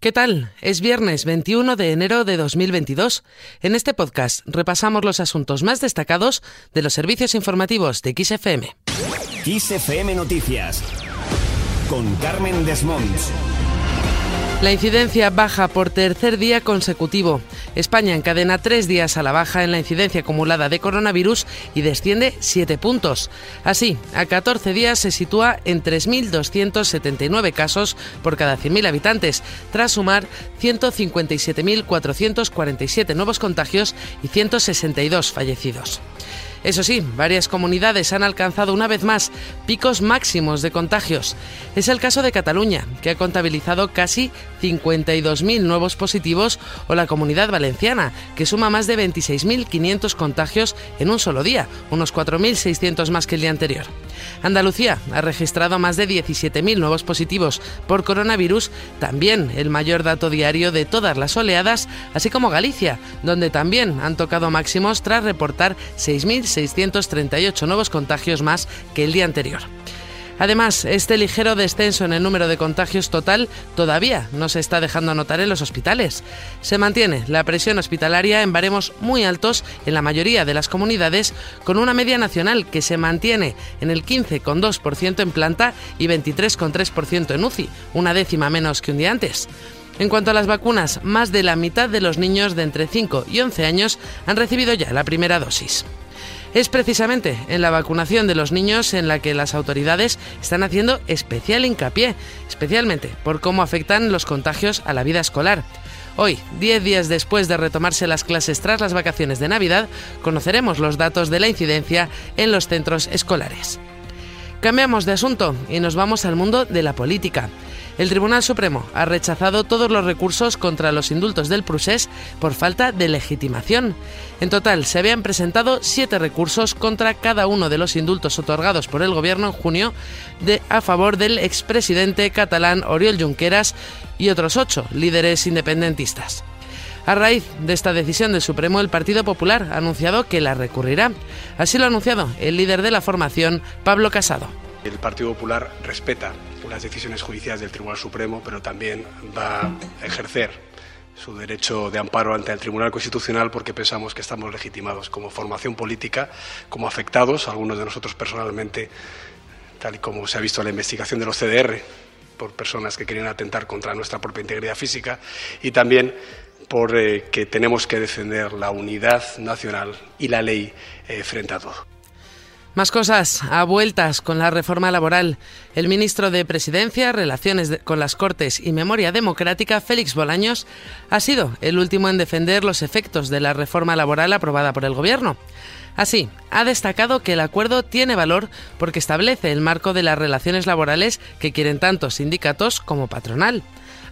¿Qué tal? Es viernes 21 de enero de 2022. En este podcast repasamos los asuntos más destacados de los servicios informativos de XFM. XFM Noticias con Carmen Desmonts. La incidencia baja por tercer día consecutivo. España encadena tres días a la baja en la incidencia acumulada de coronavirus y desciende siete puntos. Así, a 14 días se sitúa en 3.279 casos por cada 100.000 habitantes, tras sumar 157.447 nuevos contagios y 162 fallecidos. Eso sí, varias comunidades han alcanzado una vez más picos máximos de contagios. Es el caso de Cataluña, que ha contabilizado casi 52.000 nuevos positivos, o la comunidad valenciana, que suma más de 26.500 contagios en un solo día, unos 4.600 más que el día anterior. Andalucía ha registrado más de 17.000 nuevos positivos por coronavirus, también el mayor dato diario de todas las oleadas, así como Galicia, donde también han tocado máximos tras reportar 6.000 638 nuevos contagios más que el día anterior. Además, este ligero descenso en el número de contagios total todavía no se está dejando notar en los hospitales. Se mantiene la presión hospitalaria en baremos muy altos en la mayoría de las comunidades, con una media nacional que se mantiene en el 15,2% en planta y 23,3% en UCI, una décima menos que un día antes. En cuanto a las vacunas, más de la mitad de los niños de entre 5 y 11 años han recibido ya la primera dosis. Es precisamente en la vacunación de los niños en la que las autoridades están haciendo especial hincapié, especialmente por cómo afectan los contagios a la vida escolar. Hoy, 10 días después de retomarse las clases tras las vacaciones de Navidad, conoceremos los datos de la incidencia en los centros escolares. Cambiamos de asunto y nos vamos al mundo de la política. El Tribunal Supremo ha rechazado todos los recursos contra los indultos del procés por falta de legitimación. En total, se habían presentado siete recursos contra cada uno de los indultos otorgados por el Gobierno en junio a favor del expresidente catalán Oriol Junqueras y otros ocho líderes independentistas. A raíz de esta decisión del Supremo, el Partido Popular ha anunciado que la recurrirá. Así lo ha anunciado el líder de la formación, Pablo Casado. El Partido Popular respeta las decisiones judiciales del Tribunal Supremo, pero también va a ejercer su derecho de amparo ante el Tribunal Constitucional porque pensamos que estamos legitimados como formación política, como afectados, algunos de nosotros personalmente, tal y como se ha visto en la investigación de los CDR, por personas que querían atentar contra nuestra propia integridad física, y también porque eh, tenemos que defender la unidad nacional y la ley eh, frente a todo. Más cosas a vueltas con la reforma laboral. El ministro de Presidencia, Relaciones con las Cortes y Memoria Democrática, Félix Bolaños, ha sido el último en defender los efectos de la reforma laboral aprobada por el Gobierno. Así, ha destacado que el acuerdo tiene valor porque establece el marco de las relaciones laborales que quieren tanto sindicatos como patronal.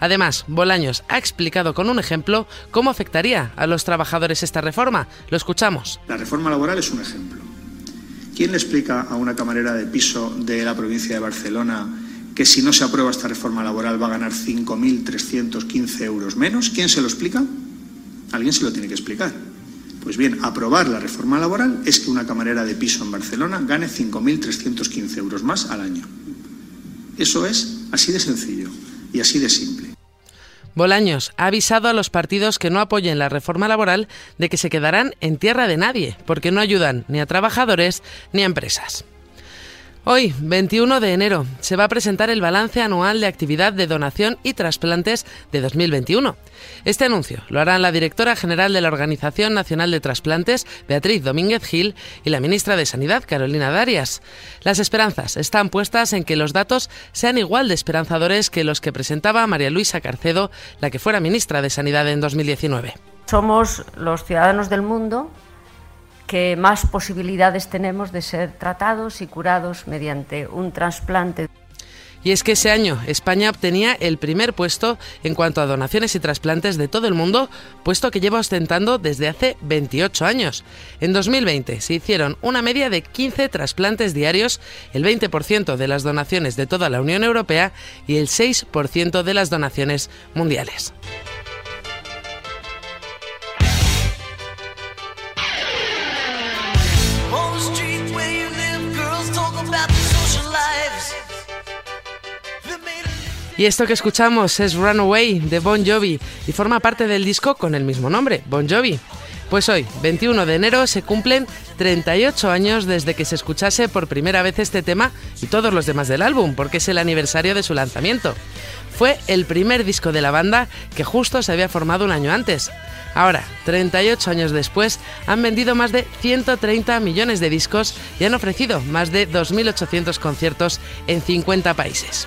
Además, Bolaños ha explicado con un ejemplo cómo afectaría a los trabajadores esta reforma. Lo escuchamos. La reforma laboral es un ejemplo ¿Quién le explica a una camarera de piso de la provincia de Barcelona que si no se aprueba esta reforma laboral va a ganar 5.315 euros menos? ¿Quién se lo explica? Alguien se lo tiene que explicar. Pues bien, aprobar la reforma laboral es que una camarera de piso en Barcelona gane 5.315 euros más al año. Eso es así de sencillo y así de simple. Bolaños ha avisado a los partidos que no apoyen la reforma laboral de que se quedarán en tierra de nadie, porque no ayudan ni a trabajadores ni a empresas. Hoy, 21 de enero, se va a presentar el balance anual de actividad de donación y trasplantes de 2021. Este anuncio lo harán la directora general de la Organización Nacional de Trasplantes, Beatriz Domínguez Gil, y la ministra de Sanidad, Carolina Darias. Las esperanzas están puestas en que los datos sean igual de esperanzadores que los que presentaba María Luisa Carcedo, la que fuera ministra de Sanidad en 2019. Somos los ciudadanos del mundo que más posibilidades tenemos de ser tratados y curados mediante un trasplante. Y es que ese año España obtenía el primer puesto en cuanto a donaciones y trasplantes de todo el mundo, puesto que lleva ostentando desde hace 28 años. En 2020 se hicieron una media de 15 trasplantes diarios, el 20% de las donaciones de toda la Unión Europea y el 6% de las donaciones mundiales. Y esto que escuchamos es Runaway de Bon Jovi y forma parte del disco con el mismo nombre, Bon Jovi. Pues hoy, 21 de enero, se cumplen 38 años desde que se escuchase por primera vez este tema y todos los demás del álbum, porque es el aniversario de su lanzamiento. Fue el primer disco de la banda que justo se había formado un año antes. Ahora, 38 años después, han vendido más de 130 millones de discos y han ofrecido más de 2.800 conciertos en 50 países.